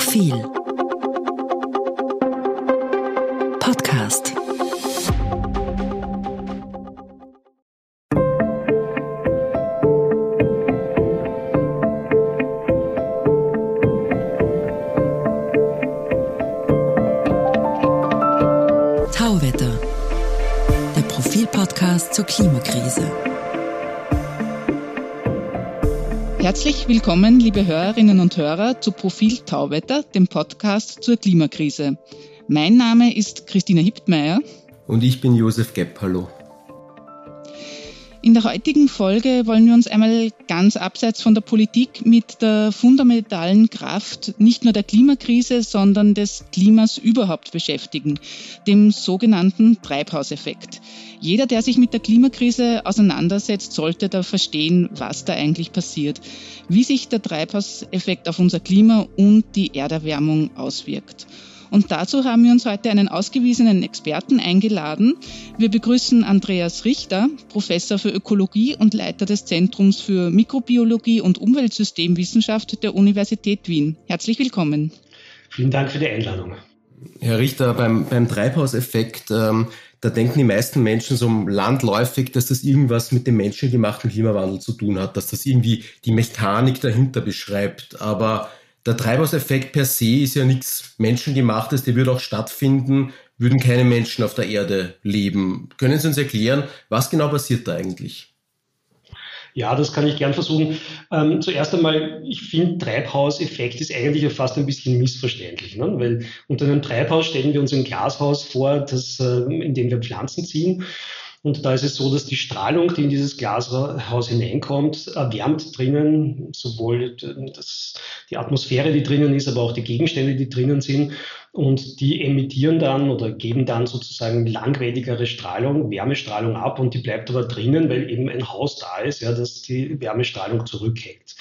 Profil. Podcast Herzlich willkommen, liebe Hörerinnen und Hörer, zu Profil Tauwetter, dem Podcast zur Klimakrise. Mein Name ist Christina Hiptmeier. Und ich bin Josef Gepp. Hallo. In der heutigen Folge wollen wir uns einmal ganz abseits von der Politik mit der fundamentalen Kraft nicht nur der Klimakrise, sondern des Klimas überhaupt beschäftigen, dem sogenannten Treibhauseffekt. Jeder, der sich mit der Klimakrise auseinandersetzt, sollte da verstehen, was da eigentlich passiert, wie sich der Treibhauseffekt auf unser Klima und die Erderwärmung auswirkt. Und dazu haben wir uns heute einen ausgewiesenen Experten eingeladen. Wir begrüßen Andreas Richter, Professor für Ökologie und Leiter des Zentrums für Mikrobiologie und Umweltsystemwissenschaft der Universität Wien. Herzlich willkommen. Vielen Dank für die Einladung. Herr Richter, beim, beim Treibhauseffekt, ähm, da denken die meisten Menschen so landläufig, dass das irgendwas mit dem menschengemachten Klimawandel zu tun hat, dass das irgendwie die Mechanik dahinter beschreibt. Aber der Treibhauseffekt per se ist ja nichts Menschengemachtes, der würde auch stattfinden, würden keine Menschen auf der Erde leben. Können Sie uns erklären, was genau passiert da eigentlich? Ja, das kann ich gern versuchen. Ähm, zuerst einmal, ich finde, Treibhauseffekt ist eigentlich fast ein bisschen missverständlich, ne? weil unter einem Treibhaus stellen wir uns ein Glashaus vor, das, äh, in dem wir Pflanzen ziehen. Und da ist es so, dass die Strahlung, die in dieses Glashaus hineinkommt, erwärmt drinnen sowohl das, die Atmosphäre, die drinnen ist, aber auch die Gegenstände, die drinnen sind. Und die emittieren dann oder geben dann sozusagen langwelligere Strahlung, Wärmestrahlung ab und die bleibt aber drinnen, weil eben ein Haus da ist, ja, das die Wärmestrahlung zurückhält.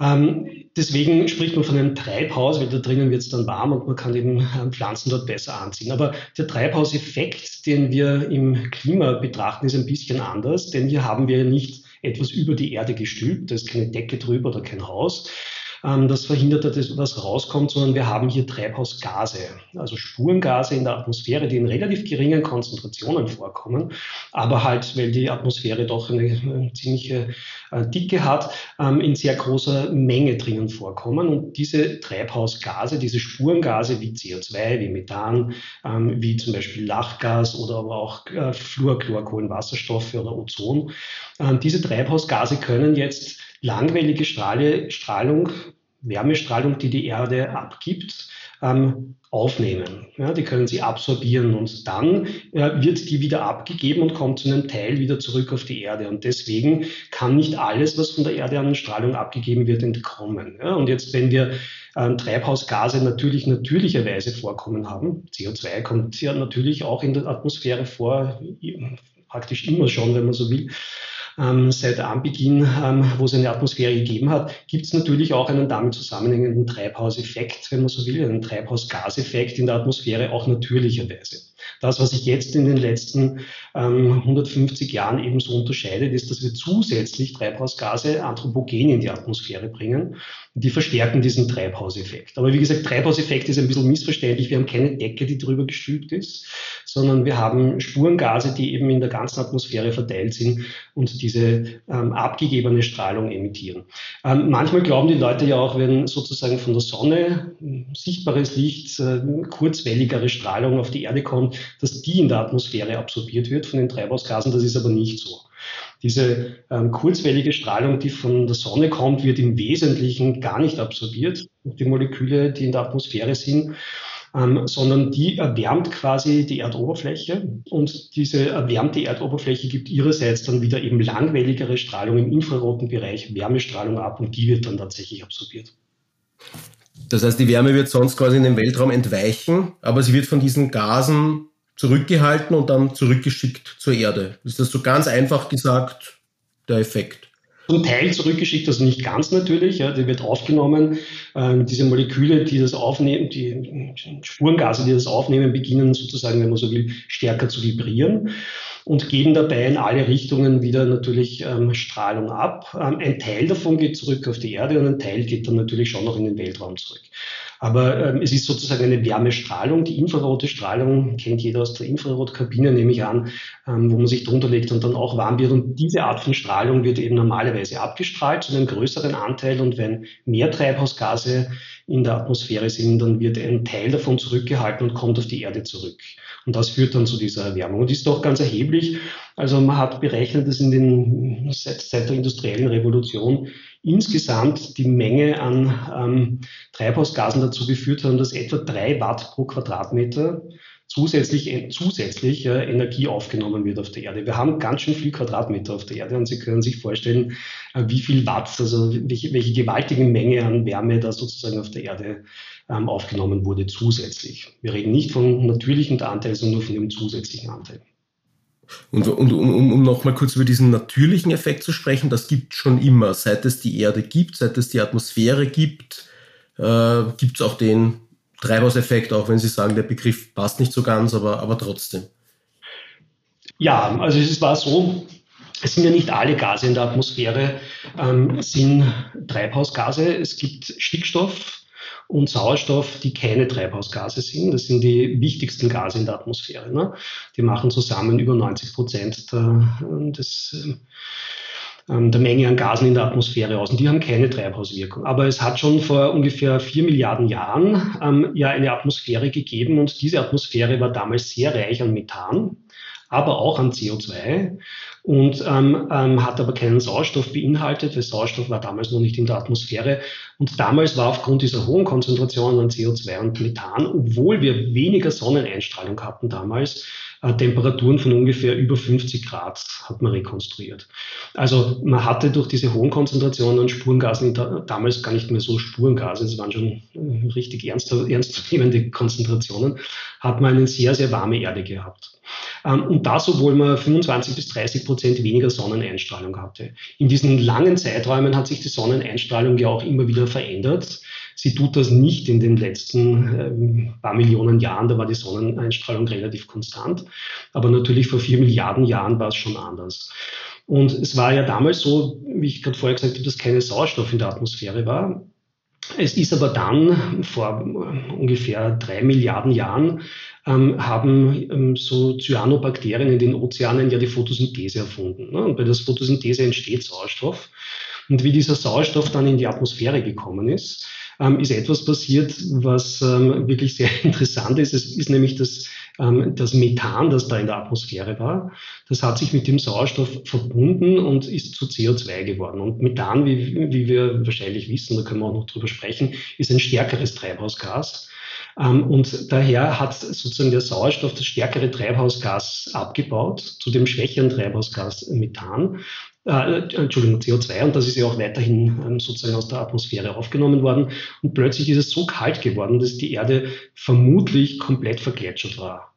Ähm, deswegen spricht man von einem Treibhaus, weil da drinnen wird es dann warm und man kann eben ähm, Pflanzen dort besser anziehen. Aber der Treibhauseffekt, den wir im Klima betrachten, ist ein bisschen anders, denn hier haben wir nicht etwas über die Erde gestülpt, da ist keine Decke drüber oder kein Haus, das verhindert, dass was rauskommt, sondern wir haben hier Treibhausgase, also Spurengase in der Atmosphäre, die in relativ geringen Konzentrationen vorkommen, aber halt, weil die Atmosphäre doch eine, eine ziemliche äh, Dicke hat, ähm, in sehr großer Menge drinnen vorkommen. Und diese Treibhausgase, diese Spurengase wie CO2, wie Methan, ähm, wie zum Beispiel Lachgas oder aber auch äh, Fluorchlorkohlenwasserstoffe oder Ozon, diese Treibhausgase können jetzt langwellige Strahle, Strahlung, Wärmestrahlung, die die Erde abgibt, ähm, aufnehmen. Ja, die können sie absorbieren und dann äh, wird die wieder abgegeben und kommt zu einem Teil wieder zurück auf die Erde. Und deswegen kann nicht alles, was von der Erde an Strahlung abgegeben wird, entkommen. Ja, und jetzt, wenn wir äh, Treibhausgase natürlich natürlicherweise vorkommen haben, CO2 kommt ja natürlich auch in der Atmosphäre vor, praktisch immer schon, wenn man so will, ähm, seit Anbeginn, ähm, wo es eine Atmosphäre gegeben hat, gibt es natürlich auch einen damit zusammenhängenden Treibhauseffekt, wenn man so will, einen Treibhausgaseffekt in der Atmosphäre auch natürlicherweise. Das, was sich jetzt in den letzten ähm, 150 Jahren eben so unterscheidet, ist, dass wir zusätzlich Treibhausgase anthropogen in die Atmosphäre bringen. Die verstärken diesen Treibhauseffekt. Aber wie gesagt, Treibhauseffekt ist ein bisschen missverständlich. Wir haben keine Decke, die drüber gestülpt ist, sondern wir haben Spurengase, die eben in der ganzen Atmosphäre verteilt sind und diese ähm, abgegebene Strahlung emittieren. Ähm, manchmal glauben die Leute ja auch, wenn sozusagen von der Sonne sichtbares Licht, äh, kurzwelligere Strahlung auf die Erde kommt, dass die in der Atmosphäre absorbiert wird von den Treibhausgasen. Das ist aber nicht so. Diese ähm, kurzwellige Strahlung, die von der Sonne kommt, wird im Wesentlichen gar nicht absorbiert die Moleküle, die in der Atmosphäre sind, ähm, sondern die erwärmt quasi die Erdoberfläche und diese erwärmte Erdoberfläche gibt ihrerseits dann wieder eben langwelligere Strahlung im infraroten Bereich, Wärmestrahlung ab und die wird dann tatsächlich absorbiert. Das heißt, die Wärme wird sonst quasi in den Weltraum entweichen, aber sie wird von diesen Gasen zurückgehalten und dann zurückgeschickt zur Erde. Ist das so ganz einfach gesagt der Effekt? Zum Teil zurückgeschickt, also nicht ganz natürlich. Ja, die wird aufgenommen. Ähm, diese Moleküle, die das aufnehmen, die Spurengase, die das aufnehmen, beginnen sozusagen, wenn man so will, stärker zu vibrieren und geben dabei in alle Richtungen wieder natürlich ähm, Strahlung ab. Ähm, ein Teil davon geht zurück auf die Erde und ein Teil geht dann natürlich schon noch in den Weltraum zurück. Aber ähm, es ist sozusagen eine Wärmestrahlung. Die infrarote Strahlung kennt jeder aus der Infrarotkabine, nehme ich an, ähm, wo man sich drunter legt und dann auch warm wird. Und diese Art von Strahlung wird eben normalerweise abgestrahlt zu einem größeren Anteil. Und wenn mehr Treibhausgase in der Atmosphäre sind, dann wird ein Teil davon zurückgehalten und kommt auf die Erde zurück. Und das führt dann zu dieser Erwärmung. Und ist doch ganz erheblich. Also man hat berechnet, dass in den, seit, seit der industriellen Revolution insgesamt die Menge an ähm, Treibhausgasen dazu geführt haben, dass etwa drei Watt pro Quadratmeter zusätzlich, äh, zusätzlich äh, Energie aufgenommen wird auf der Erde. Wir haben ganz schön viel Quadratmeter auf der Erde und Sie können sich vorstellen, äh, wie viel Watt, also welche, welche gewaltige Menge an Wärme da sozusagen auf der Erde ähm, aufgenommen wurde zusätzlich. Wir reden nicht von natürlichen Anteil, sondern nur von dem zusätzlichen Anteil. Und, und um, um nochmal kurz über diesen natürlichen Effekt zu sprechen, das gibt schon immer. Seit es die Erde gibt, seit es die Atmosphäre gibt, äh, gibt es auch den Treibhauseffekt, auch wenn Sie sagen, der Begriff passt nicht so ganz, aber, aber trotzdem. Ja, also es war so, es sind ja nicht alle Gase in der Atmosphäre, ähm, sind Treibhausgase. Es gibt Stickstoff und Sauerstoff, die keine Treibhausgase sind. Das sind die wichtigsten Gase in der Atmosphäre. Ne? Die machen zusammen über 90 Prozent der, des, ähm, der Menge an Gasen in der Atmosphäre aus. Und die haben keine Treibhauswirkung. Aber es hat schon vor ungefähr vier Milliarden Jahren ähm, ja eine Atmosphäre gegeben und diese Atmosphäre war damals sehr reich an Methan, aber auch an CO2 und ähm, ähm, hat aber keinen Sauerstoff beinhaltet, weil Sauerstoff war damals noch nicht in der Atmosphäre. Und damals war aufgrund dieser hohen Konzentrationen an CO2 und Methan, obwohl wir weniger Sonneneinstrahlung hatten damals, Temperaturen von ungefähr über 50 Grad hat man rekonstruiert. Also man hatte durch diese hohen Konzentrationen an Spurengasen, damals gar nicht mehr so Spurengase, es waren schon äh, richtig ernst, ernstzunehmende Konzentrationen, hat man eine sehr, sehr warme Erde gehabt. Ähm, und das, obwohl man 25 bis 30 Prozent weniger Sonneneinstrahlung hatte. In diesen langen Zeiträumen hat sich die Sonneneinstrahlung ja auch immer wieder verändert. Sie tut das nicht in den letzten ähm, paar Millionen Jahren, da war die Sonneneinstrahlung relativ konstant. Aber natürlich vor vier Milliarden Jahren war es schon anders. Und es war ja damals so, wie ich gerade vorher gesagt habe, dass keine Sauerstoff in der Atmosphäre war. Es ist aber dann vor ungefähr drei Milliarden Jahren ähm, haben ähm, so Cyanobakterien in den Ozeanen ja die Photosynthese erfunden. Ne? Und bei der Photosynthese entsteht Sauerstoff. Und wie dieser Sauerstoff dann in die Atmosphäre gekommen ist, ähm, ist etwas passiert, was ähm, wirklich sehr interessant ist. Es ist nämlich das, ähm, das Methan, das da in der Atmosphäre war. Das hat sich mit dem Sauerstoff verbunden und ist zu CO2 geworden. Und Methan, wie, wie wir wahrscheinlich wissen, da können wir auch noch drüber sprechen, ist ein stärkeres Treibhausgas. Ähm, und daher hat sozusagen der Sauerstoff das stärkere Treibhausgas abgebaut zu dem schwächeren Treibhausgas Methan äh, Entschuldigung, CO2 und das ist ja auch weiterhin ähm, sozusagen aus der Atmosphäre aufgenommen worden. Und plötzlich ist es so kalt geworden, dass die Erde vermutlich komplett vergletschert war.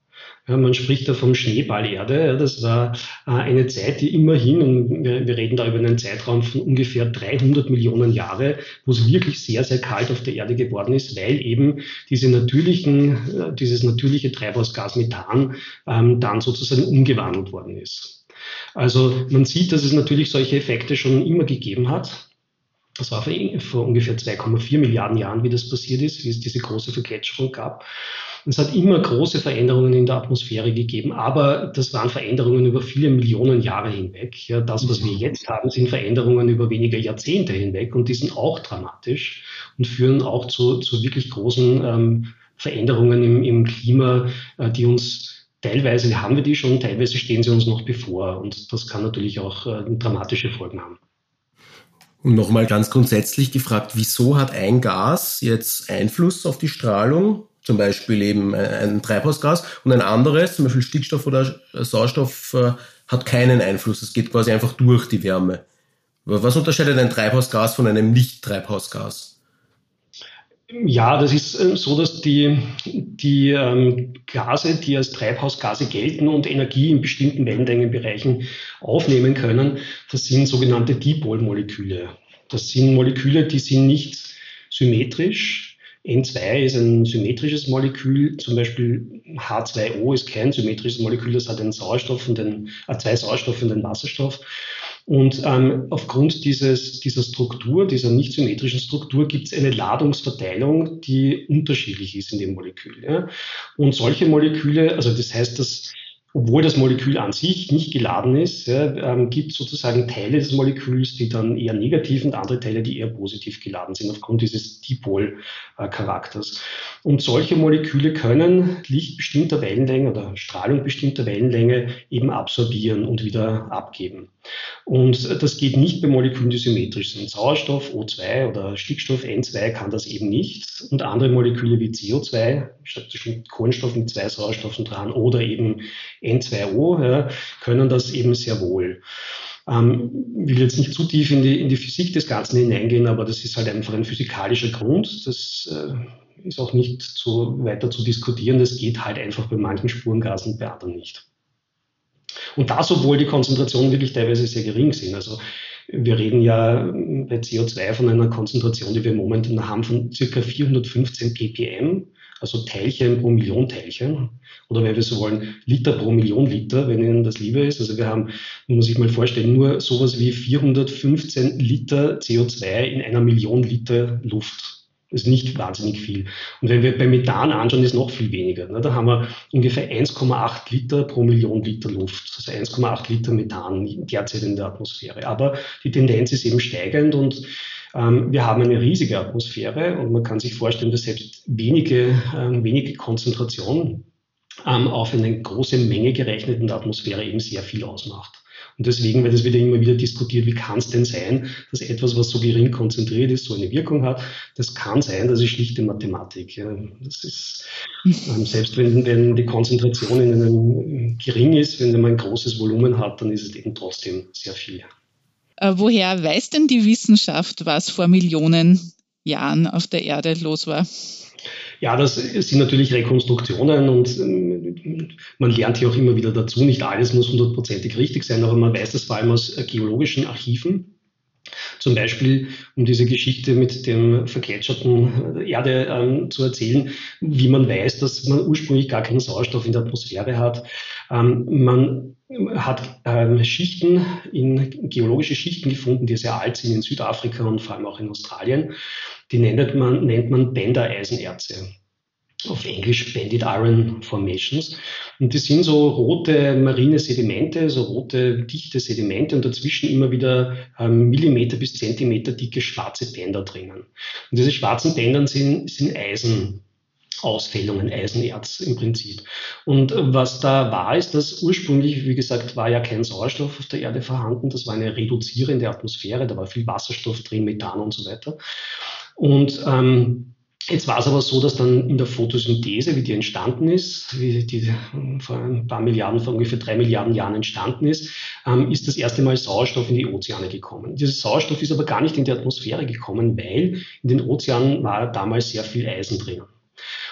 Ja, man spricht da vom Schneeballerde. Ja, das war äh, eine Zeit, die immerhin, und wir, wir, reden da über einen Zeitraum von ungefähr 300 Millionen Jahre, wo es wirklich sehr, sehr kalt auf der Erde geworden ist, weil eben diese natürlichen, äh, dieses natürliche Treibhausgas Methan ähm, dann sozusagen umgewandelt worden ist. Also man sieht, dass es natürlich solche Effekte schon immer gegeben hat. Das war vor, vor ungefähr 2,4 Milliarden Jahren, wie das passiert ist, wie es diese große Vergletscherung gab. Es hat immer große Veränderungen in der Atmosphäre gegeben, aber das waren Veränderungen über viele Millionen Jahre hinweg. Ja, das, was wir jetzt haben, sind Veränderungen über wenige Jahrzehnte hinweg und die sind auch dramatisch und führen auch zu, zu wirklich großen ähm, Veränderungen im, im Klima, äh, die uns Teilweise haben wir die schon, teilweise stehen sie uns noch bevor und das kann natürlich auch äh, dramatische Folgen haben. Und nochmal ganz grundsätzlich gefragt, wieso hat ein Gas jetzt Einfluss auf die Strahlung? Zum Beispiel eben ein Treibhausgas und ein anderes, zum Beispiel Stickstoff oder Sauerstoff, äh, hat keinen Einfluss. Es geht quasi einfach durch die Wärme. Was unterscheidet ein Treibhausgas von einem Nicht-Treibhausgas? Ja, das ist äh, so, dass die, die ähm, Gase, die als Treibhausgase gelten und Energie in bestimmten Wellenlängenbereichen aufnehmen können, das sind sogenannte Dipolmoleküle. Das sind Moleküle, die sind nicht symmetrisch. N2 ist ein symmetrisches Molekül, zum Beispiel H2O ist kein symmetrisches Molekül, das hat einen Sauerstoff und einen, äh, zwei Sauerstoff und einen Wasserstoff. Und ähm, aufgrund dieses, dieser Struktur, dieser nicht symmetrischen Struktur, gibt es eine Ladungsverteilung, die unterschiedlich ist in dem Molekül. Ja? Und solche Moleküle, also das heißt, dass obwohl das Molekül an sich nicht geladen ist, ja, ähm, gibt sozusagen Teile des Moleküls, die dann eher negativ und andere Teile, die eher positiv geladen sind, aufgrund dieses Dipol-Charakters. Und solche Moleküle können Licht bestimmter Wellenlänge oder Strahlung bestimmter Wellenlänge eben absorbieren und wieder abgeben. Und das geht nicht bei Molekülen, die symmetrisch sind. Sauerstoff O2 oder Stickstoff N2 kann das eben nicht. Und andere Moleküle wie CO2, statt Kohlenstoff mit zwei Sauerstoffen dran oder eben N2O, ja, können das eben sehr wohl. Ähm, will jetzt nicht zu tief in die, in die Physik des Ganzen hineingehen, aber das ist halt einfach ein physikalischer Grund. Das äh, ist auch nicht so weiter zu diskutieren. Das geht halt einfach bei manchen Spurengasen und bei anderen nicht. Und das, obwohl die Konzentrationen wirklich teilweise sehr gering sind. Also wir reden ja bei CO2 von einer Konzentration, die wir momentan haben, von circa 415 ppm, also Teilchen pro Million Teilchen. Oder wenn wir so wollen, Liter pro Million Liter, wenn Ihnen das lieber ist. Also wir haben, muss sich mal vorstellen, nur sowas wie 415 Liter CO2 in einer Million Liter Luft. Das ist nicht wahnsinnig viel. Und wenn wir bei Methan anschauen, ist noch viel weniger. Ne? Da haben wir ungefähr 1,8 Liter pro Million Liter Luft. Also 1,8 Liter Methan derzeit in der Atmosphäre. Aber die Tendenz ist eben steigend und wir haben eine riesige Atmosphäre und man kann sich vorstellen, dass selbst wenige, ähm, wenige Konzentration ähm, auf eine große Menge gerechnet in der Atmosphäre eben sehr viel ausmacht. Und deswegen wird es wieder immer wieder diskutiert, wie kann es denn sein, dass etwas, was so gering konzentriert ist, so eine Wirkung hat. Das kann sein, das ist schlichte Mathematik. Das ist, ähm, selbst wenn, wenn die Konzentration in einem gering ist, wenn man ein großes Volumen hat, dann ist es eben trotzdem sehr viel. Äh, woher weiß denn die Wissenschaft, was vor Millionen Jahren auf der Erde los war? Ja, das sind natürlich Rekonstruktionen und ähm, man lernt hier auch immer wieder dazu. Nicht alles muss hundertprozentig richtig sein, aber man weiß das vor allem aus äh, geologischen Archiven. Zum Beispiel, um diese Geschichte mit dem vergletscherten Erde ähm, zu erzählen, wie man weiß, dass man ursprünglich gar keinen Sauerstoff in der Atmosphäre hat. Ähm, man hat ähm, Schichten in geologische Schichten gefunden, die sehr alt sind in Südafrika und vor allem auch in Australien. Die nennt man, nennt man Bender-Eisenerze. Auf Englisch Banded Iron Formations. Und die sind so rote marine Sedimente, so rote dichte Sedimente und dazwischen immer wieder ähm, Millimeter bis Zentimeter dicke schwarze Bänder drinnen. Und diese schwarzen Bänder sind, sind Eisen. Ausfällungen, Eisenerz im Prinzip. Und was da war, ist, dass ursprünglich, wie gesagt, war ja kein Sauerstoff auf der Erde vorhanden. Das war eine reduzierende Atmosphäre. Da war viel Wasserstoff drin, Methan und so weiter. Und ähm, Jetzt war es aber so, dass dann in der Photosynthese, wie die entstanden ist, wie die vor ein paar Milliarden, vor ungefähr drei Milliarden Jahren entstanden ist, ähm, ist das erste Mal Sauerstoff in die Ozeane gekommen. Dieser Sauerstoff ist aber gar nicht in die Atmosphäre gekommen, weil in den Ozeanen war damals sehr viel Eisen drinnen.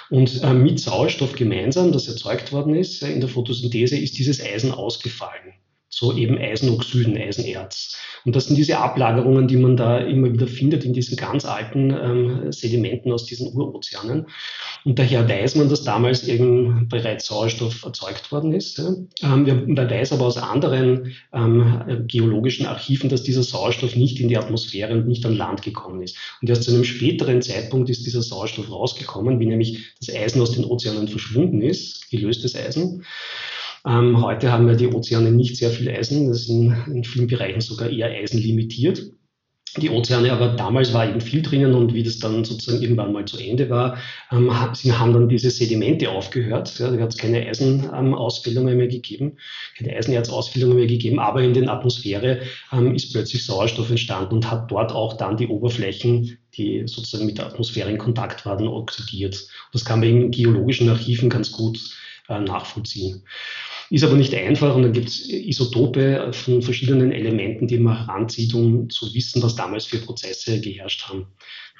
Und äh, mit Sauerstoff gemeinsam, das erzeugt worden ist äh, in der Photosynthese, ist dieses Eisen ausgefallen so eben Eisenoxiden, Eisenerz. Und das sind diese Ablagerungen, die man da immer wieder findet in diesen ganz alten ähm, Sedimenten aus diesen Urozeanen. Und daher weiß man, dass damals eben bereits Sauerstoff erzeugt worden ist. Ja. Ähm, man weiß aber aus anderen ähm, geologischen Archiven, dass dieser Sauerstoff nicht in die Atmosphäre und nicht an Land gekommen ist. Und erst zu einem späteren Zeitpunkt ist dieser Sauerstoff rausgekommen, wie nämlich das Eisen aus den Ozeanen verschwunden ist, gelöstes Eisen. Ähm, heute haben ja die Ozeane nicht sehr viel Eisen, das ist in, in vielen Bereichen sogar eher eisenlimitiert. Die Ozeane, aber damals war eben viel drinnen und wie das dann sozusagen irgendwann mal zu Ende war, ähm, haben dann diese Sedimente aufgehört. Ja, da hat es keine Eisenausfällungen mehr gegeben, keine Eisenerzausfällungen mehr gegeben, aber in der Atmosphäre ähm, ist plötzlich Sauerstoff entstanden und hat dort auch dann die Oberflächen, die sozusagen mit der Atmosphäre in Kontakt waren, oxidiert. Das kann man in geologischen Archiven ganz gut äh, nachvollziehen. Ist aber nicht einfach und dann gibt es Isotope von verschiedenen Elementen, die man heranzieht, um zu wissen, was damals für Prozesse geherrscht haben.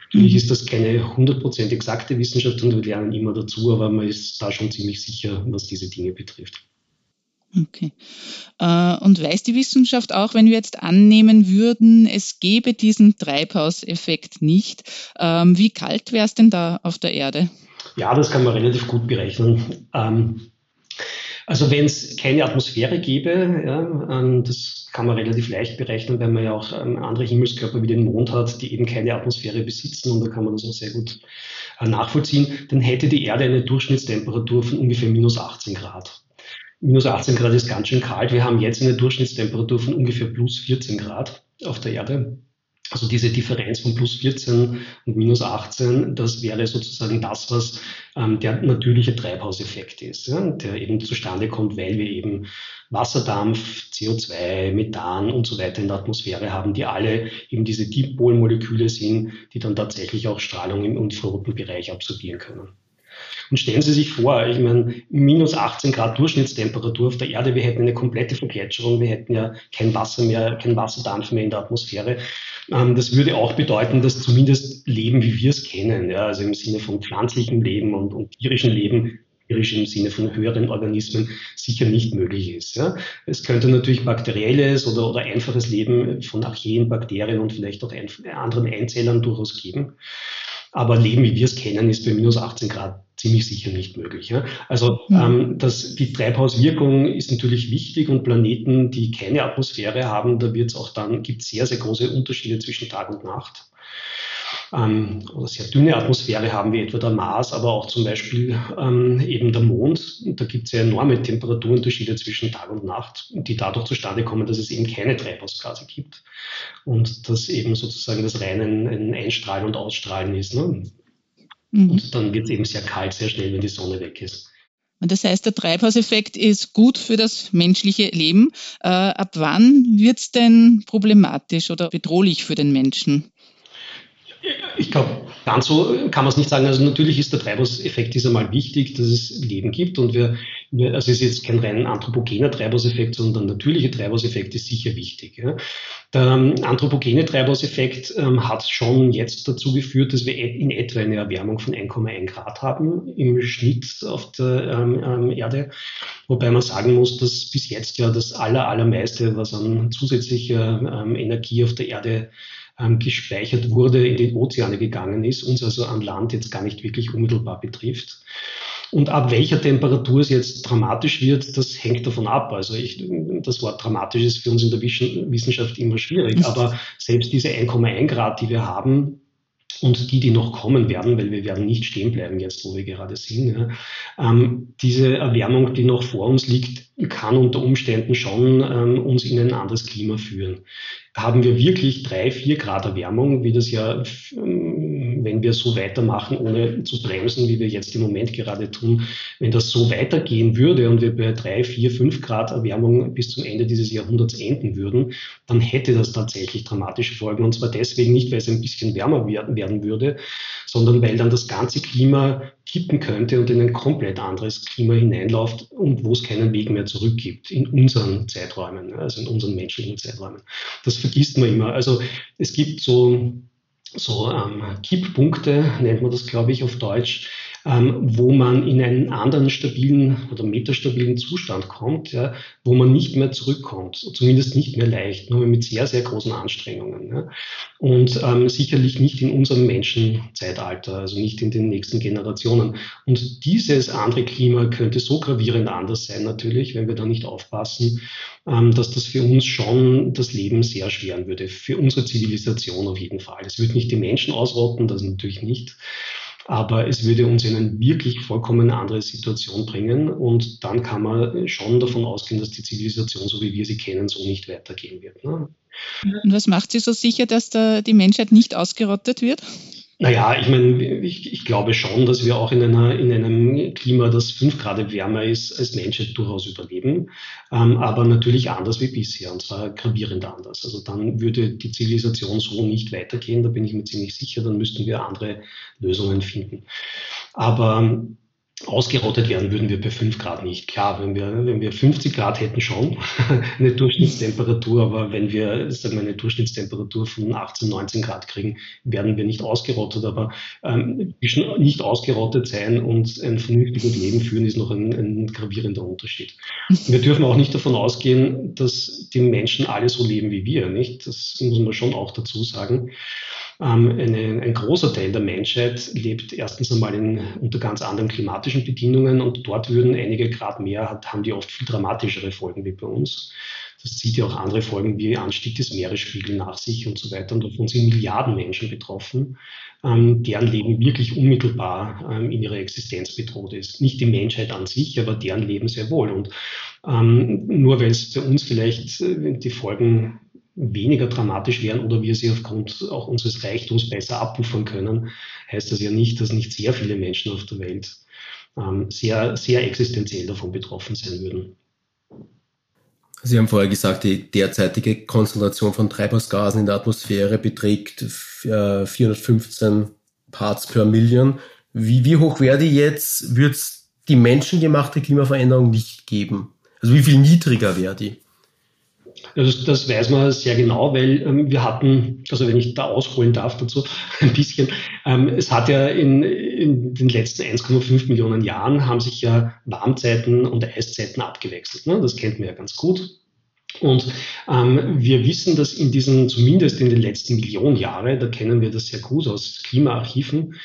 Natürlich mhm. ist das keine 100% exakte Wissenschaft und wir lernen immer dazu, aber man ist da schon ziemlich sicher, was diese Dinge betrifft. Okay. Äh, und weiß die Wissenschaft auch, wenn wir jetzt annehmen würden, es gäbe diesen Treibhauseffekt nicht, ähm, wie kalt wäre es denn da auf der Erde? Ja, das kann man relativ gut berechnen. Ähm, Also wenn es keine Atmosphäre gäbe, ja, ähm, das kann man relativ leicht berechnen, weil man ja auch ähm, andere Himmelskörper wie den Mond hat, die eben keine Atmosphäre besitzen und da kann man das auch sehr gut äh, nachvollziehen, dann hätte die Erde eine Durchschnittstemperatur von ungefähr minus 18 Grad. Minus 18 Grad ist ganz schön kalt. Wir haben jetzt eine Durchschnittstemperatur von ungefähr plus 14 Grad auf der Erde. Also diese Differenz von plus 14 und minus 18, das wäre sozusagen das, was ähm, der natürliche Treibhauseffekt ist, ja, der eben zustande kommt, weil wir eben Wasserdampf, CO2, Methan und so weiter in der Atmosphäre haben, die alle eben diese Dipolmoleküle sind, die dann tatsächlich auch Strahlung im infraroten Bereich absorbieren können. Und stellen Sie sich vor, ich meine, minus 18 Grad Durchschnittstemperatur auf der Erde, wir hätten eine komplette Vergletscherung, wir hätten ja kein Wasser mehr, kein Wasserdampf mehr in der Atmosphäre. Ähm, das würde auch bedeuten, dass zumindest Leben, wie wir es kennen, ja, also im Sinne von pflanzlichem Leben und, und tierischem Leben, tierisch im Sinne von höheren Organismen sicher nicht möglich ist. Ja. Es könnte natürlich bakterielles oder, oder einfaches Leben von Archeen, Bakterien und vielleicht auch ein, anderen Einzellern durchaus geben. Aber Leben, wie wir es kennen, ist bei minus 18 Grad ziemlich sicher nicht möglich. Ja? Also mhm. ähm, das, die Treibhauswirkung ist natürlich wichtig und Planeten, die keine Atmosphäre haben, da wird es auch dann, gibt sehr, sehr große Unterschiede zwischen Tag und Nacht. Ähm, oder sehr dünne Atmosphäre haben wie etwa der Mars, aber auch zum Beispiel ähm, eben der Mond. Da gibt es ja enorme Temperaturunterschiede zwischen Tag und Nacht, die dadurch zustande kommen, dass es eben keine Treibhausgase gibt und dass eben sozusagen das reine ein Einstrahlen und Ausstrahlen ist. Ne? Mhm. Und dann wird es eben sehr kalt, sehr schnell, wenn die Sonne weg ist. Und das heißt, der Treibhauseffekt ist gut für das menschliche Leben. Äh, ab wann wird es denn problematisch oder bedrohlich für den Menschen? Ich glaube, ganz so kann man es nicht sagen. Also natürlich ist der Treibhauseffekt ist einmal wichtig, dass es Leben gibt und wir, wir also es ist jetzt kein rein anthropogener Treibhauseffekt, sondern der natürliche Treibhauseffekt ist sicher wichtig. Ja. Der ähm, anthropogene Treibhauseffekt ähm, hat schon jetzt dazu geführt, dass wir in etwa eine Erwärmung von 1,1 Grad haben im Schnitt auf der ähm, ähm, Erde. Wobei man sagen muss, dass bis jetzt ja das aller, allermeiste, was an zusätzlicher ähm, Energie auf der Erde ähm, gespeichert wurde, in die Ozeane gegangen ist, uns also an Land jetzt gar nicht wirklich unmittelbar betrifft. Und ab welcher Temperatur es jetzt dramatisch wird, das hängt davon ab. Also ich, das Wort dramatisch ist für uns in der Wissenschaft immer schwierig. Aber selbst diese 1,1 Grad, die wir haben, und die, die noch kommen werden, weil wir werden nicht stehen bleiben jetzt, wo wir gerade sind. Ja. Ähm, diese Erwärmung, die noch vor uns liegt, kann unter Umständen schon ähm, uns in ein anderes Klima führen. Haben wir wirklich drei, vier Grad Erwärmung, wie das ja ähm, wenn wir so weitermachen, ohne zu bremsen, wie wir jetzt im Moment gerade tun, wenn das so weitergehen würde und wir bei drei, vier, fünf Grad Erwärmung bis zum Ende dieses Jahrhunderts enden würden, dann hätte das tatsächlich dramatische Folgen. Und zwar deswegen nicht, weil es ein bisschen wärmer werden würde, sondern weil dann das ganze Klima kippen könnte und in ein komplett anderes Klima hineinläuft und wo es keinen Weg mehr zurück gibt in unseren Zeiträumen, also in unseren menschlichen Zeiträumen. Das vergisst man immer. Also es gibt so so ähm, Kipppunkte, nennt man das, glaube ich, auf Deutsch, wo man in einen anderen stabilen oder metastabilen Zustand kommt, ja, wo man nicht mehr zurückkommt, zumindest nicht mehr leicht, nur mit sehr, sehr großen Anstrengungen. Ja. Und ähm, sicherlich nicht in unserem Menschenzeitalter, also nicht in den nächsten Generationen. Und dieses andere Klima könnte so gravierend anders sein, natürlich, wenn wir da nicht aufpassen, ähm, dass das für uns schon das Leben sehr schweren würde, für unsere Zivilisation auf jeden Fall. Es wird nicht die Menschen ausrotten, das natürlich nicht aber es würde uns in eine wirklich vollkommen andere Situation bringen und dann kann man schon davon ausgehen, dass die Zivilisation, so wie wir sie kennen, so nicht weitergehen wird. Ne? Und was macht Sie so sicher, dass da die Menschheit nicht ausgerottet wird? Naja, ich meine, ich, ich glaube schon, dass wir auch in, einer, in einem Klima, das fünf Grad wärmer ist, als Menschheit durchaus überleben. Ähm, aber natürlich anders wie bisher, und zwar gravierend anders. Also dann würde die Zivilisation so nicht weitergehen, da bin ich mir ziemlich sicher, dann müssten wir andere Lösungen finden. Aber ausgerottet werden würden wir bei 5 Grad nicht. Klar, wenn wir, wenn wir 50 Grad hätten schon eine Durchschnittstemperatur, aber wenn wir sagen wir, eine Durchschnittstemperatur von 18, 19 Grad kriegen, werden wir nicht ausgerottet. Aber ähm, nicht ausgerottet sein und ein vernünftiges Leben führen ist noch ein, ein gravierender Unterschied. Wir dürfen auch nicht davon ausgehen, dass die Menschen alle so leben wie wir, nicht? Das muss man schon auch dazu sagen. Ähm, eine, ein großer Teil der Menschheit lebt erstens einmal in, unter ganz anderen klimatischen Bedingungen und dort würden einige Grad mehr, haben die oft viel dramatischere Folgen wie bei uns. Das zieht ja auch andere Folgen wie Anstieg des Meeresspiegels nach sich und so weiter. Und davon sind Milliarden Menschen betroffen, ähm, deren Leben wirklich unmittelbar ähm, in ihrer Existenz bedroht ist. Nicht die Menschheit an sich, aber deren Leben sehr wohl. Und ähm, nur weil es bei uns vielleicht äh, die Folgen weniger dramatisch wären oder wir sie aufgrund auch unseres Reichtums besser abpuffern können, heißt das ja nicht, dass nicht sehr viele Menschen auf der Welt ähm, sehr, sehr existenziell davon betroffen sein würden. Sie haben vorher gesagt, die derzeitige Konzentration von Treibhausgasen in der Atmosphäre beträgt 415 äh, Parts per Million. Wie, wie hoch wäre die jetzt? Wird es die menschengemachte Klimaveränderung nicht geben? Also wie viel niedriger wäre die? Das, das weiß man sehr genau, weil ähm, wir hatten, also wenn ich da ausholen darf dazu ein bisschen, ähm, es hat ja in, in den letzten 1,5 Millionen Jahren haben sich ja Warmzeiten und Eiszeiten abgewechselt. Ne? Das kennt man ja ganz gut. Und ähm, wir wissen, dass in diesen, zumindest in den letzten Millionen Jahre, da kennen wir das sehr gut aus Klimaarchiven,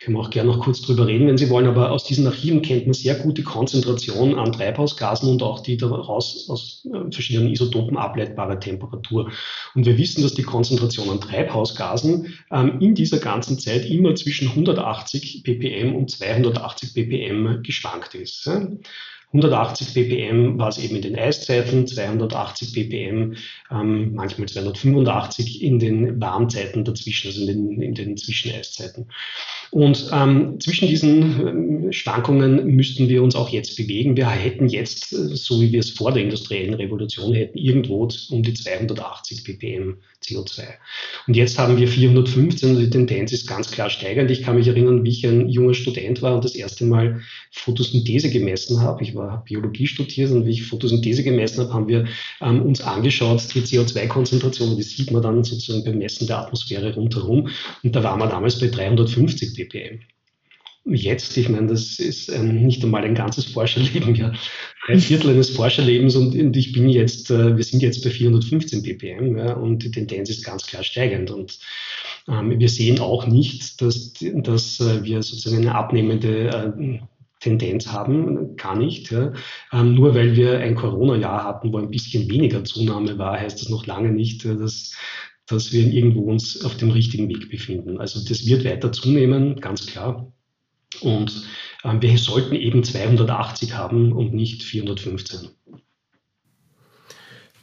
können wir auch gerne noch kurz drüber reden, wenn Sie wollen, aber aus diesen Archiven kennt man sehr gut die Konzentration an Treibhausgasen und auch die daraus aus äh, verschiedenen Isotopen ableitbare Temperatur. Und wir wissen, dass die Konzentration an Treibhausgasen ähm, in dieser ganzen Zeit immer zwischen 180 ppm und 280 ppm geschwankt ist. Ja. 180 ppm war es eben in den Eiszeiten, 280 ppm, ähm, manchmal 285 in den Warmzeiten dazwischen, also in den, in den Zwischeneiszeiten. Und ähm, zwischen diesen ähm, Schwankungen müssten wir uns auch jetzt bewegen. Wir hätten jetzt, äh, so wie wir es vor der industriellen Revolution hätten, irgendwo um die 280 ppm CO2. Und jetzt haben wir 415 und die Tendenz ist ganz klar steigend. Ich kann mich erinnern, wie ich ein junger Student war und das erste Mal Photosynthese gemessen habe. Ich war Biologie studiert und wie ich Photosynthese gemessen habe, haben wir ähm, uns angeschaut, die CO2-Konzentration, die sieht man dann sozusagen beim Messen der Atmosphäre rundherum. Und da waren wir damals bei 350 ppm jetzt, ich meine, das ist ähm, nicht einmal ein ganzes Forscherleben, ja, ein Viertel eines Forscherlebens und, und ich bin jetzt, äh, wir sind jetzt bei 415 ppm ja, und die Tendenz ist ganz klar steigend und ähm, wir sehen auch nicht, dass, dass äh, wir sozusagen eine abnehmende äh, Tendenz haben, gar nicht. Ja. Ähm, nur weil wir ein Corona-Jahr hatten, wo ein bisschen weniger Zunahme war, heißt das noch lange nicht, äh, dass, dass wir irgendwo uns auf dem richtigen Weg befinden. Also das wird weiter zunehmen, ganz klar. Und ähm, wir sollten eben 280 haben und nicht 415.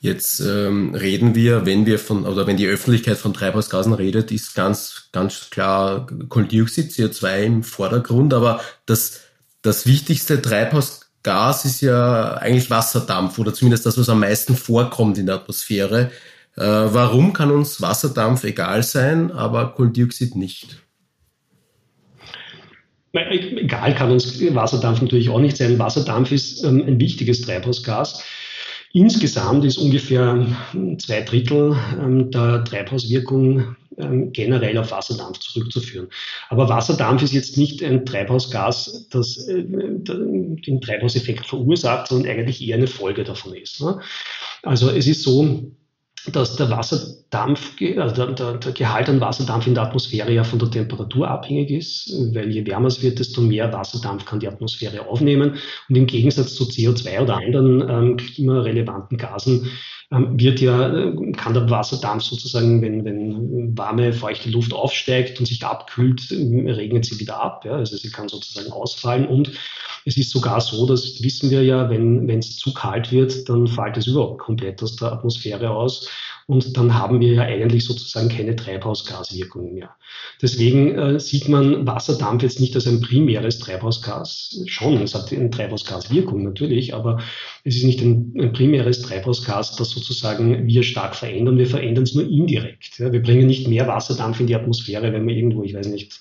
Jetzt ähm, reden wir, wenn wir von, oder wenn die Öffentlichkeit von Treibhausgasen redet, ist ganz, ganz klar Kohlendioxid, CO2 im Vordergrund, aber das, das wichtigste Treibhausgas ist ja eigentlich Wasserdampf oder zumindest das, was am meisten vorkommt in der Atmosphäre. Äh, warum kann uns Wasserdampf egal sein, aber Kohlendioxid nicht? Egal kann uns Wasserdampf natürlich auch nicht sein. Wasserdampf ist ähm, ein wichtiges Treibhausgas. Insgesamt ist ungefähr zwei Drittel ähm, der Treibhauswirkung ähm, generell auf Wasserdampf zurückzuführen. Aber Wasserdampf ist jetzt nicht ein Treibhausgas, das äh, den Treibhauseffekt verursacht, sondern eigentlich eher eine Folge davon ist. Ne? Also es ist so, dass der Wasserdampf, also der, der, Gehalt an Wasserdampf in der Atmosphäre ja von der Temperatur abhängig ist, weil je wärmer es wird, desto mehr Wasserdampf kann die Atmosphäre aufnehmen. Und im Gegensatz zu CO2 oder anderen ähm, klimarelevanten Gasen wird ja, äh, kann der Wasserdampf sozusagen, wenn, wenn warme, feuchte Luft aufsteigt und sich abkühlt, äh, regnet sie wieder ab. Ja? Also sie kann sozusagen ausfallen und es ist sogar so, das wissen wir ja, wenn es zu kalt wird, dann fällt es überhaupt komplett aus der Atmosphäre aus. Und dann haben wir ja eigentlich sozusagen keine Treibhausgaswirkung mehr. Deswegen äh, sieht man Wasserdampf jetzt nicht als ein primäres Treibhausgas. Schon, es hat eine Treibhausgaswirkung natürlich, aber es ist nicht ein, ein primäres Treibhausgas, das sozusagen wir stark verändern. Wir verändern es nur indirekt. Ja. Wir bringen nicht mehr Wasserdampf in die Atmosphäre, wenn wir irgendwo, ich weiß nicht,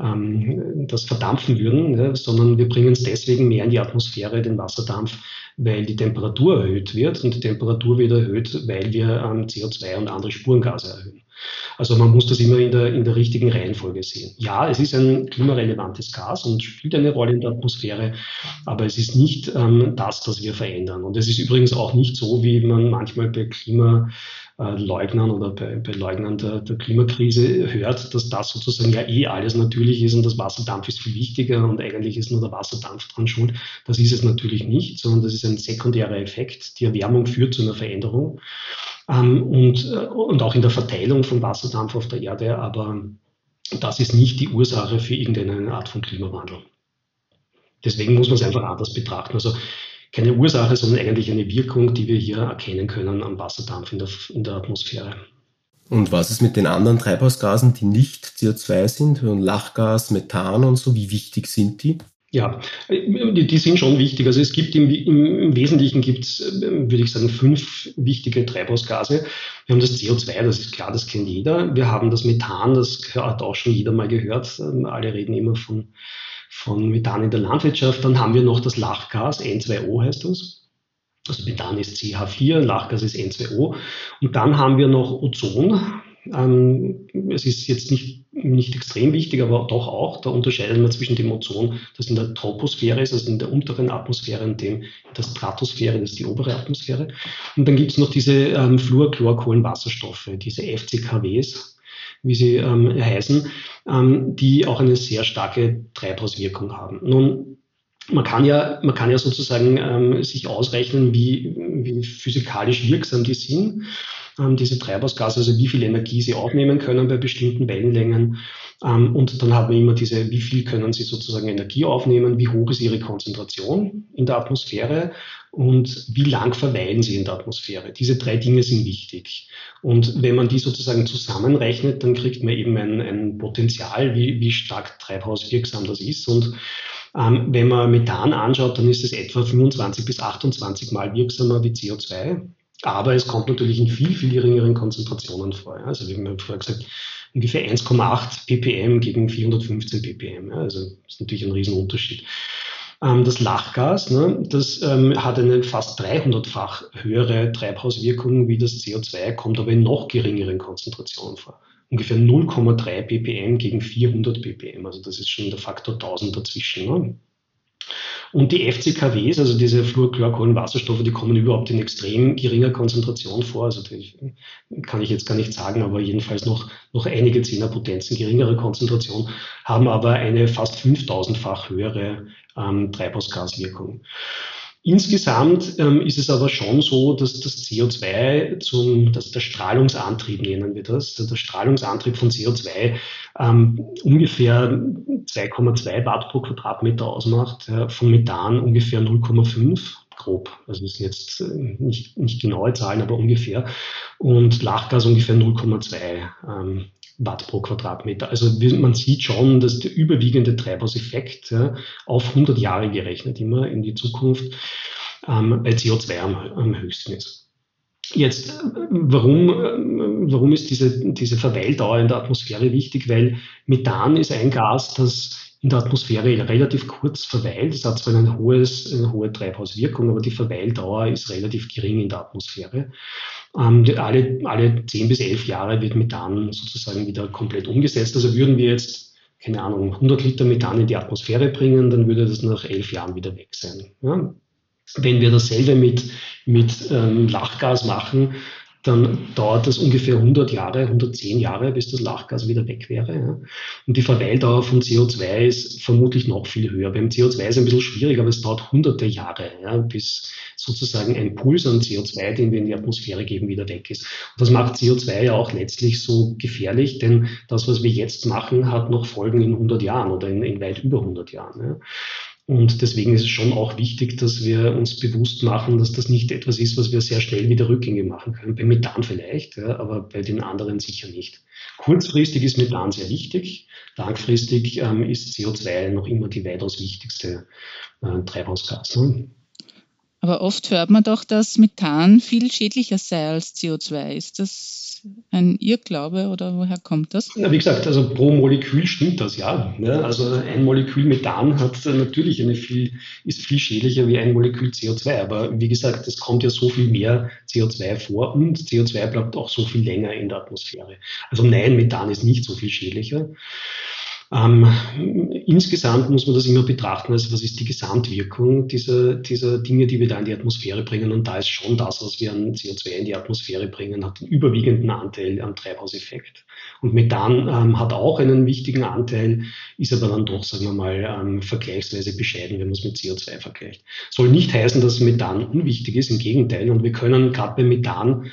ähm, das verdampfen würden, ja, sondern wir bringen es deswegen mehr in die Atmosphäre, den Wasserdampf, weil die Temperatur erhöht wird und die Temperatur wird erhöht, weil wir ähm, CO2 und andere Spurengase erhöhen. Also man muss das immer in der, in der richtigen Reihenfolge sehen. Ja, es ist ein klimarelevantes Gas und spielt eine Rolle in der Atmosphäre, aber es ist nicht ähm, das, das wir verändern. Und es ist übrigens auch nicht so, wie man manchmal bei Klima äh, Leugnern oder bei, bei Leugnern der, der, Klimakrise hört, dass das sozusagen ja eh alles natürlich ist und das Wasserdampf ist viel wichtiger und eigentlich ist nur der Wasserdampf dran schuld. Das ist es natürlich nicht, sondern das ist ein sekundärer Effekt. Die Erwärmung führt zu einer Veränderung ähm, und, äh, und auch in der Verteilung von Wasserdampf auf der Erde, aber das ist nicht die Ursache für irgendeine Art von Klimawandel. Deswegen muss man es einfach anders betrachten. Also keine Ursache, sondern eigentlich eine Wirkung, die wir hier erkennen können am Wasserdampf in der, in der Atmosphäre. Und was ist mit den anderen Treibhausgasen, die nicht CO2 sind, Lachgas, Methan und so? Wie wichtig sind die? Ja, die, die sind schon wichtig. Also es gibt im, im, im Wesentlichen gibt es, würde ich sagen, fünf wichtige Treibhausgase. Wir haben das CO2, das ist klar, das kennt jeder. Wir haben das Methan, das hat auch schon jeder mal gehört. Alle reden immer von von Methan in der Landwirtschaft. Dann haben wir noch das Lachgas, N2O heißt das. Also Methan ist CH4, Lachgas ist N2O. Und dann haben wir noch Ozon. Ähm, es ist jetzt nicht, nicht extrem wichtig, aber doch auch. Da unterscheidet man zwischen dem Ozon, das in der Troposphäre ist, also in der unteren Atmosphäre, und dem in der Stratosphäre, das ist die obere Atmosphäre. Und dann gibt es noch diese ähm, Fluorchlorkohlenwasserstoffe, diese FCKWs, wie sie ähm, heißen, ähm, die auch eine sehr starke Treibhauswirkung haben. Nun, man kann ja, man kann ja sozusagen ähm, sich ausrechnen, wie, wie physikalisch wirksam die sind, ähm, diese Treibhausgase, also wie viel Energie sie aufnehmen können bei bestimmten Wellenlängen. Ähm, und dann haben wir immer diese, wie viel können sie sozusagen Energie aufnehmen, wie hoch ist ihre Konzentration in der Atmosphäre und wie lang verweilen sie in der Atmosphäre. Diese drei Dinge sind wichtig. Und wenn man die sozusagen zusammenrechnet, dann kriegt man eben ein, ein Potenzial, wie, wie stark treibhauswirksam das ist. Und ähm, wenn man Methan anschaut, dann ist es etwa 25 bis 28 Mal wirksamer wie CO2. Aber es kommt natürlich in viel, viel geringeren Konzentrationen vor. Also wie man vorher gesagt, ungefähr 1,8 ppm gegen 415 ppm. Also das ist natürlich ein Riesenunterschied. Ähm, das Lachgas, ne, das ähm, hat eine fast 300-fach höhere Treibhauswirkung wie das CO2, kommt aber in noch geringeren Konzentrationen vor. Ungefähr 0,3 ppm gegen 400 ppm. Also das ist schon der Faktor 1000 dazwischen. Ne? Und die FCKWs, also diese Fluorchlorkohlenwasserstoffe, die kommen überhaupt in extrem geringer Konzentration vor. Also die kann ich jetzt gar nicht sagen, aber jedenfalls noch, noch einige Zehnerpotenzen geringere Konzentration, haben aber eine fast 5000-fach höhere ähm, Treibhausgaswirkung. Insgesamt ähm, ist es aber schon so, dass das CO2 zum, dass der Strahlungsantrieb nennen wir das, der Strahlungsantrieb von CO2 ähm, ungefähr 2,2 Watt pro Quadratmeter ausmacht, ja, von Methan ungefähr 0,5 grob. Also das sind jetzt äh, nicht, nicht genaue Zahlen, aber ungefähr. Und Lachgas ungefähr 0,2 ähm, Watt pro Quadratmeter. Also man sieht schon, dass der überwiegende Treibhauseffekt ja, auf 100 Jahre gerechnet immer in die Zukunft ähm, bei CO2 am, am höchsten ist. Jetzt, warum, warum ist diese, diese Verweildauer in der Atmosphäre wichtig? Weil Methan ist ein Gas, das in der Atmosphäre relativ kurz verweilt. Es hat zwar ein hohes, eine hohe Treibhauswirkung, aber die Verweildauer ist relativ gering in der Atmosphäre. Ähm, alle, alle 10 bis 11 Jahre wird Methan sozusagen wieder komplett umgesetzt. Also würden wir jetzt, keine Ahnung, 100 Liter Methan in die Atmosphäre bringen, dann würde das nach 11 Jahren wieder weg sein. Ja? Wenn wir dasselbe mit, mit ähm, Lachgas machen, dann dauert das ungefähr 100 Jahre, 110 Jahre, bis das Lachgas wieder weg wäre. Und die Verweildauer von CO2 ist vermutlich noch viel höher. Beim CO2 ist es ein bisschen schwierig, aber es dauert hunderte Jahre, ja, bis sozusagen ein Puls an CO2, den wir in die Atmosphäre geben, wieder weg ist. Und das macht CO2 ja auch letztlich so gefährlich, denn das, was wir jetzt machen, hat noch Folgen in 100 Jahren oder in, in weit über 100 Jahren. Ja. Und deswegen ist es schon auch wichtig, dass wir uns bewusst machen, dass das nicht etwas ist, was wir sehr schnell wieder rückgängig machen können. Bei Methan vielleicht, ja, aber bei den anderen sicher nicht. Kurzfristig ist Methan sehr wichtig. Langfristig ähm, ist CO2 noch immer die weitaus wichtigste äh, Treibhausgas. Ne? Aber oft hört man doch, dass Methan viel schädlicher sei als CO2. Ist das ein Irrglaube oder woher kommt das? Na, wie gesagt, also pro Molekül stimmt das ja. Ne? Also ein Molekül Methan hat natürlich eine viel, ist viel schädlicher wie ein Molekül CO2. Aber wie gesagt, es kommt ja so viel mehr CO2 vor und CO2 bleibt auch so viel länger in der Atmosphäre. Also nein, Methan ist nicht so viel schädlicher. Ähm, insgesamt muss man das immer betrachten, also was ist die Gesamtwirkung dieser, dieser Dinge, die wir da in die Atmosphäre bringen. Und da ist schon das, was wir an CO2 in die Atmosphäre bringen, hat den überwiegenden Anteil am Treibhauseffekt. Und Methan ähm, hat auch einen wichtigen Anteil, ist aber dann doch, sagen wir mal, ähm, vergleichsweise bescheiden, wenn man es mit CO2 vergleicht. Soll nicht heißen, dass Methan unwichtig ist, im Gegenteil. Und wir können gerade bei Methan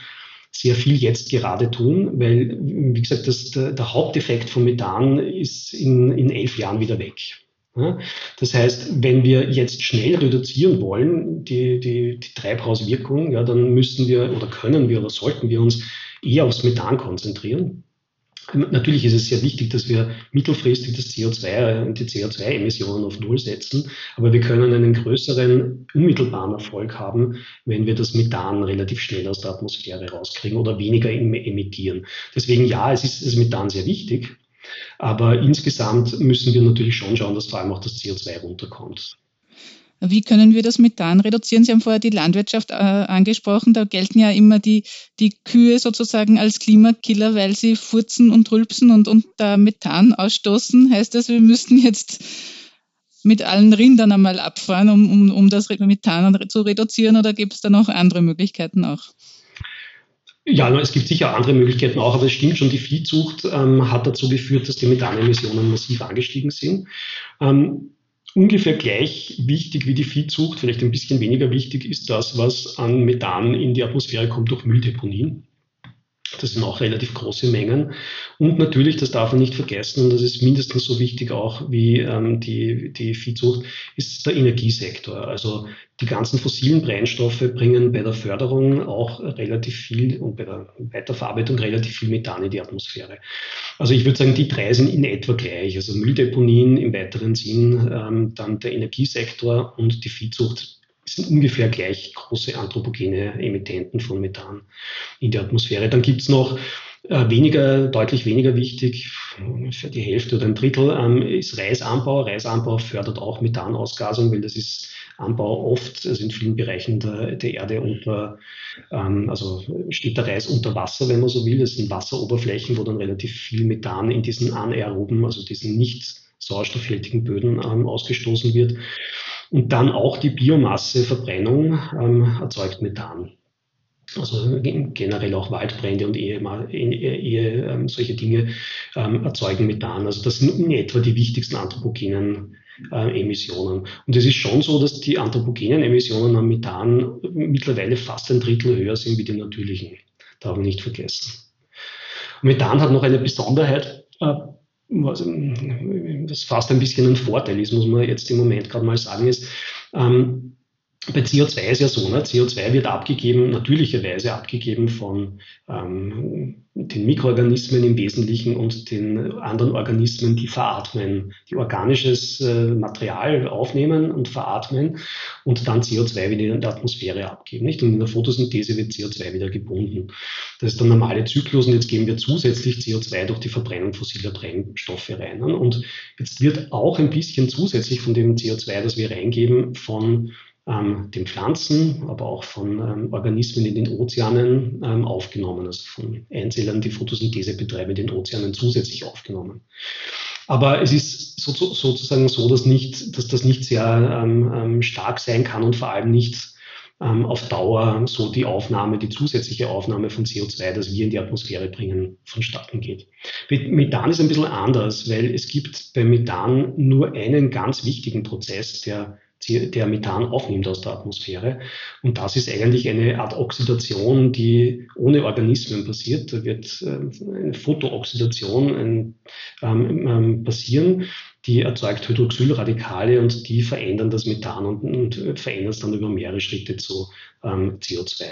sehr viel jetzt gerade tun, weil, wie gesagt, das, der, der Haupteffekt von Methan ist in, in elf Jahren wieder weg. Das heißt, wenn wir jetzt schnell reduzieren wollen, die, die, die Treibhauswirkung, ja, dann müssen wir oder können wir oder sollten wir uns eher aufs Methan konzentrieren. Natürlich ist es sehr wichtig, dass wir mittelfristig das CO2 und die CO2-Emissionen auf Null setzen, aber wir können einen größeren unmittelbaren Erfolg haben, wenn wir das Methan relativ schnell aus der Atmosphäre rauskriegen oder weniger emittieren. Deswegen ja, es ist das Methan sehr wichtig, aber insgesamt müssen wir natürlich schon schauen, dass vor allem auch das CO2 runterkommt. Wie können wir das Methan reduzieren? Sie haben vorher die Landwirtschaft äh, angesprochen. Da gelten ja immer die, die Kühe sozusagen als Klimakiller, weil sie furzen und rülpsen und, und da Methan ausstoßen. Heißt das, wir müssten jetzt mit allen Rindern einmal abfahren, um, um, um das Methan zu reduzieren? Oder gibt es da noch andere Möglichkeiten auch? Ja, es gibt sicher andere Möglichkeiten auch, aber es stimmt schon, die Viehzucht ähm, hat dazu geführt, dass die Methanemissionen massiv angestiegen sind. Ähm, ungefähr gleich wichtig wie die Viehzucht, vielleicht ein bisschen weniger wichtig, ist das, was an Methan in die Atmosphäre kommt durch Mülldeponien. Das sind auch relativ große Mengen. Und natürlich, das darf man nicht vergessen, und das ist mindestens so wichtig auch wie ähm, die, die Viehzucht, ist der Energiesektor. Also die ganzen fossilen Brennstoffe bringen bei der Förderung auch relativ viel und bei der Weiterverarbeitung relativ viel Methan in die Atmosphäre. Also ich würde sagen, die drei sind in etwa gleich. Also Mülldeponien im weiteren Sinn, ähm, dann der Energiesektor und die Viehzucht sind ungefähr gleich große anthropogene Emittenten von Methan in der Atmosphäre. Dann gibt es noch äh, weniger, deutlich weniger wichtig, für die Hälfte oder ein Drittel, ähm, ist Reisanbau. Reisanbau fördert auch Methanausgasung, weil das ist Anbau oft, also in vielen Bereichen der, der Erde unter, ähm, also steht der Reis unter Wasser, wenn man so will. Das sind Wasseroberflächen, wo dann relativ viel Methan in diesen anaeroben, also diesen nicht sauerstoffhaltigen Böden ähm, ausgestoßen wird. Und dann auch die Biomasseverbrennung ähm, erzeugt Methan. Also generell auch Waldbrände und Ehe, Ehe, Ehe ähm, solche Dinge ähm, erzeugen Methan. Also das sind in etwa die wichtigsten anthropogenen äh, Emissionen. Und es ist schon so, dass die anthropogenen Emissionen an Methan mittlerweile fast ein Drittel höher sind wie die natürlichen. Darf man nicht vergessen. Methan hat noch eine Besonderheit. Äh, was, das fast ein bisschen ein Vorteil ist, muss man jetzt im Moment gerade mal sagen, ist, ähm, bei CO2 ist ja so, ne? CO2 wird abgegeben, natürlicherweise abgegeben von ähm, den Mikroorganismen im Wesentlichen und den anderen Organismen, die veratmen, die organisches äh, Material aufnehmen und veratmen und dann CO2 wieder in der Atmosphäre abgeben. Nicht? Und in der Photosynthese wird CO2 wieder gebunden. Das ist der normale Zyklus und jetzt geben wir zusätzlich CO2 durch die Verbrennung fossiler Brennstoffe rein. Und jetzt wird auch ein bisschen zusätzlich von dem CO2, das wir reingeben, von ähm, den Pflanzen, aber auch von ähm, Organismen in den Ozeanen ähm, aufgenommen, also von Einzellern, die Photosynthese betreiben, in den Ozeanen zusätzlich aufgenommen. Aber es ist so, sozusagen so, dass, nicht, dass das nicht sehr ähm, ähm, stark sein kann und vor allem nicht ähm, auf Dauer so die Aufnahme, die zusätzliche Aufnahme von CO2, das wir in die Atmosphäre bringen, vonstatten geht. Methan ist ein bisschen anders, weil es gibt bei Methan nur einen ganz wichtigen Prozess, der der Methan aufnimmt aus der Atmosphäre. Und das ist eigentlich eine Art Oxidation, die ohne Organismen passiert. Da wird äh, eine Photooxidation ähm, ähm, passieren die erzeugt Hydroxylradikale und die verändern das Methan und, und verändern es dann über mehrere Schritte zu ähm, CO2.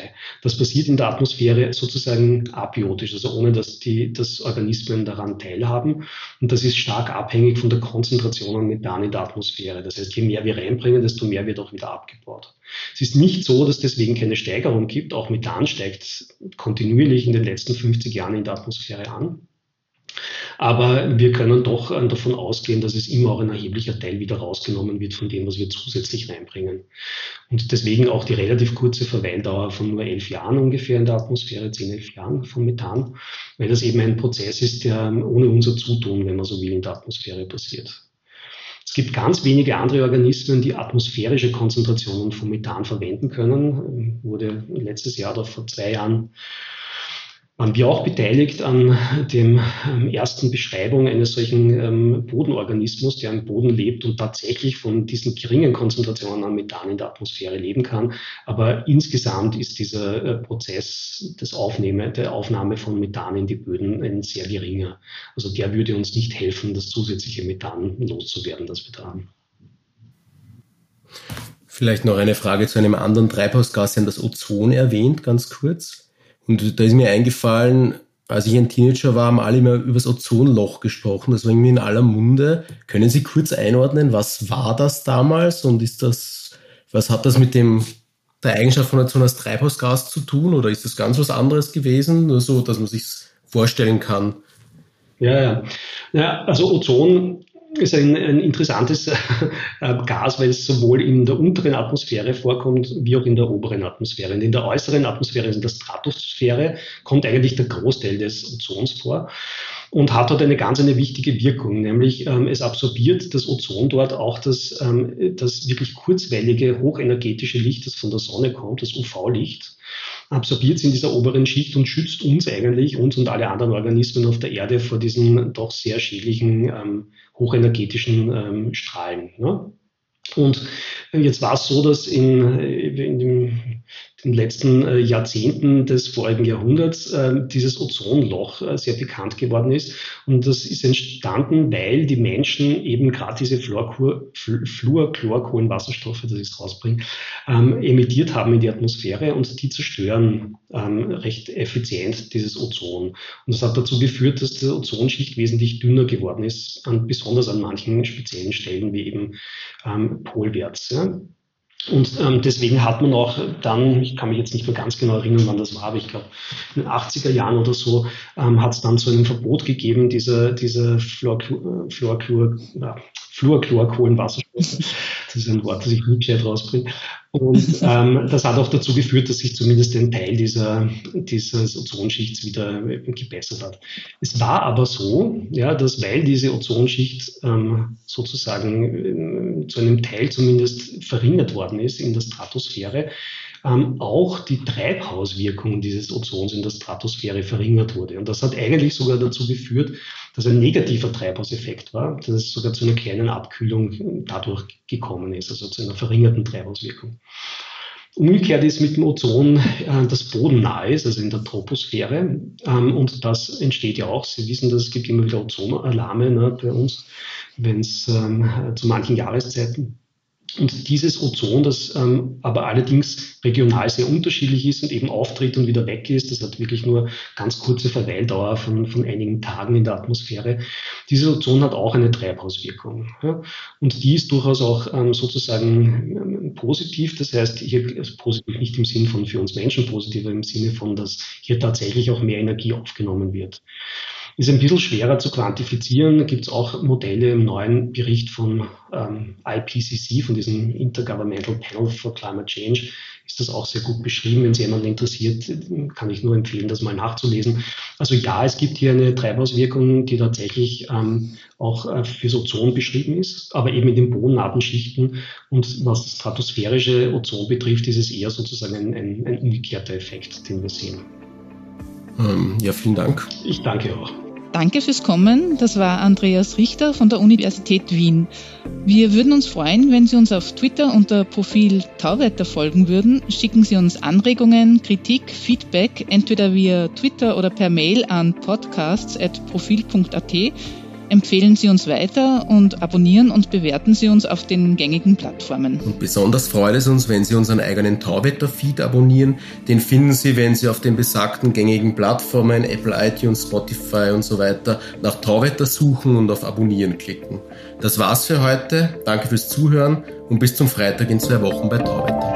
Das passiert in der Atmosphäre sozusagen abiotisch, also ohne dass die dass Organismen daran teilhaben. Und das ist stark abhängig von der Konzentration an Methan in der Atmosphäre. Das heißt, je mehr wir reinbringen, desto mehr wird auch wieder abgebaut. Es ist nicht so, dass deswegen keine Steigerung gibt. Auch Methan steigt kontinuierlich in den letzten 50 Jahren in der Atmosphäre an. Aber wir können doch äh, davon ausgehen, dass es immer auch ein erheblicher Teil wieder rausgenommen wird von dem, was wir zusätzlich reinbringen. Und deswegen auch die relativ kurze Verweildauer von nur elf Jahren ungefähr in der Atmosphäre, zehn, elf Jahren von Methan, weil das eben ein Prozess ist, der ohne unser Zutun, wenn man so will, in der Atmosphäre passiert. Es gibt ganz wenige andere Organismen, die atmosphärische Konzentrationen von Methan verwenden können. Wurde letztes Jahr oder vor zwei Jahren waren wir auch beteiligt an dem ähm, ersten Beschreibung eines solchen ähm, Bodenorganismus, der im Boden lebt und tatsächlich von diesen geringen Konzentrationen an Methan in der Atmosphäre leben kann. Aber insgesamt ist dieser äh, Prozess des Aufnahme, der Aufnahme von Methan in die Böden ein sehr geringer. Also der würde uns nicht helfen, das zusätzliche Methan loszuwerden, das wir haben. Vielleicht noch eine Frage zu einem anderen Treibhausgas, Sie haben das Ozon erwähnt, ganz kurz. Und da ist mir eingefallen, als ich ein Teenager war, haben alle immer über das Ozonloch gesprochen. Das war irgendwie in aller Munde. Können Sie kurz einordnen, was war das damals und ist das, was hat das mit dem, der Eigenschaft von Ozon als Treibhausgas zu tun oder ist das ganz was anderes gewesen? Nur so, dass man sich vorstellen kann. Ja, ja. ja also Ozon ist ein, ein interessantes äh, Gas, weil es sowohl in der unteren Atmosphäre vorkommt, wie auch in der oberen Atmosphäre. Und in der äußeren Atmosphäre, also in der Stratosphäre, kommt eigentlich der Großteil des Ozons vor und hat dort eine ganz eine wichtige Wirkung, nämlich ähm, es absorbiert das Ozon dort auch das, ähm, das wirklich kurzwellige, hochenergetische Licht, das von der Sonne kommt, das UV-Licht absorbiert in dieser oberen Schicht und schützt uns eigentlich, uns und alle anderen Organismen auf der Erde vor diesen doch sehr schädlichen, ähm, hochenergetischen ähm, Strahlen. Ne? Und jetzt war es so, dass in, in dem den letzten äh, Jahrzehnten des vorigen Jahrhunderts äh, dieses Ozonloch äh, sehr bekannt geworden ist. Und das ist entstanden, weil die Menschen eben gerade diese Fluorchlorkohlenwasserstoffe, das ich rausbringe, ähm, emittiert haben in die Atmosphäre und die zerstören ähm, recht effizient dieses Ozon. Und das hat dazu geführt, dass die Ozonschicht wesentlich dünner geworden ist, an, besonders an manchen speziellen Stellen wie eben ähm, polwärts. Ja. Und ähm, deswegen hat man auch dann, ich kann mich jetzt nicht mehr ganz genau erinnern, wann das war, aber ich glaube in den 80er Jahren oder so, ähm, hat es dann so ein Verbot gegeben, diese, diese Fluorchlor, Fluorchlor, ja, Fluorchlorkohlenwasserstoffe. Das ist ein Wort, das ich nie gescheit rausbringe. Und ähm, das hat auch dazu geführt, dass sich zumindest ein Teil dieser, dieses Ozonschichts wieder gebessert hat. Es war aber so, ja, dass weil diese Ozonschicht ähm, sozusagen äh, zu einem Teil zumindest verringert worden ist in der Stratosphäre, ähm, auch die Treibhauswirkung dieses Ozons in der Stratosphäre verringert wurde. Und das hat eigentlich sogar dazu geführt, dass ein negativer Treibhauseffekt war, dass es sogar zu einer kleinen Abkühlung dadurch gekommen ist, also zu einer verringerten Treibhauswirkung. Umgekehrt ist mit dem Ozon äh, das Boden nahe ist, also in der Troposphäre. Ähm, und das entsteht ja auch. Sie wissen, dass es gibt immer wieder Ozonalarme ne, bei uns, wenn es ähm, zu manchen Jahreszeiten und dieses Ozon, das ähm, aber allerdings regional sehr unterschiedlich ist und eben auftritt und wieder weg ist, das hat wirklich nur ganz kurze Verweildauer von, von einigen Tagen in der Atmosphäre. Dieses Ozon hat auch eine Treibhauswirkung. Ja? Und die ist durchaus auch ähm, sozusagen ähm, positiv. Das heißt, hier also positiv nicht im Sinn von für uns Menschen positiv, aber im Sinne von, dass hier tatsächlich auch mehr Energie aufgenommen wird. Ist ein bisschen schwerer zu quantifizieren. Da gibt es auch Modelle im neuen Bericht von ähm, IPCC, von diesem Intergovernmental Panel for Climate Change, ist das auch sehr gut beschrieben. Wenn es jemanden interessiert, kann ich nur empfehlen, das mal nachzulesen. Also ja, es gibt hier eine Treibhauswirkung, die tatsächlich ähm, auch äh, fürs Ozon beschrieben ist, aber eben in den bodennahen Schichten. Und was das stratosphärische Ozon betrifft, ist es eher sozusagen ein, ein, ein umgekehrter Effekt, den wir sehen. Ähm, ja, vielen Dank. Ich danke auch. Danke fürs Kommen. Das war Andreas Richter von der Universität Wien. Wir würden uns freuen, wenn Sie uns auf Twitter unter Profil Tauwetter folgen würden. Schicken Sie uns Anregungen, Kritik, Feedback entweder via Twitter oder per Mail an podcasts.profil.at Empfehlen Sie uns weiter und abonnieren und bewerten Sie uns auf den gängigen Plattformen. Und besonders freut es uns, wenn Sie unseren eigenen Tauwetter-Feed abonnieren. Den finden Sie, wenn Sie auf den besagten gängigen Plattformen, Apple, iTunes, Spotify und so weiter, nach Tauwetter suchen und auf Abonnieren klicken. Das war's für heute. Danke fürs Zuhören und bis zum Freitag in zwei Wochen bei Tauwetter.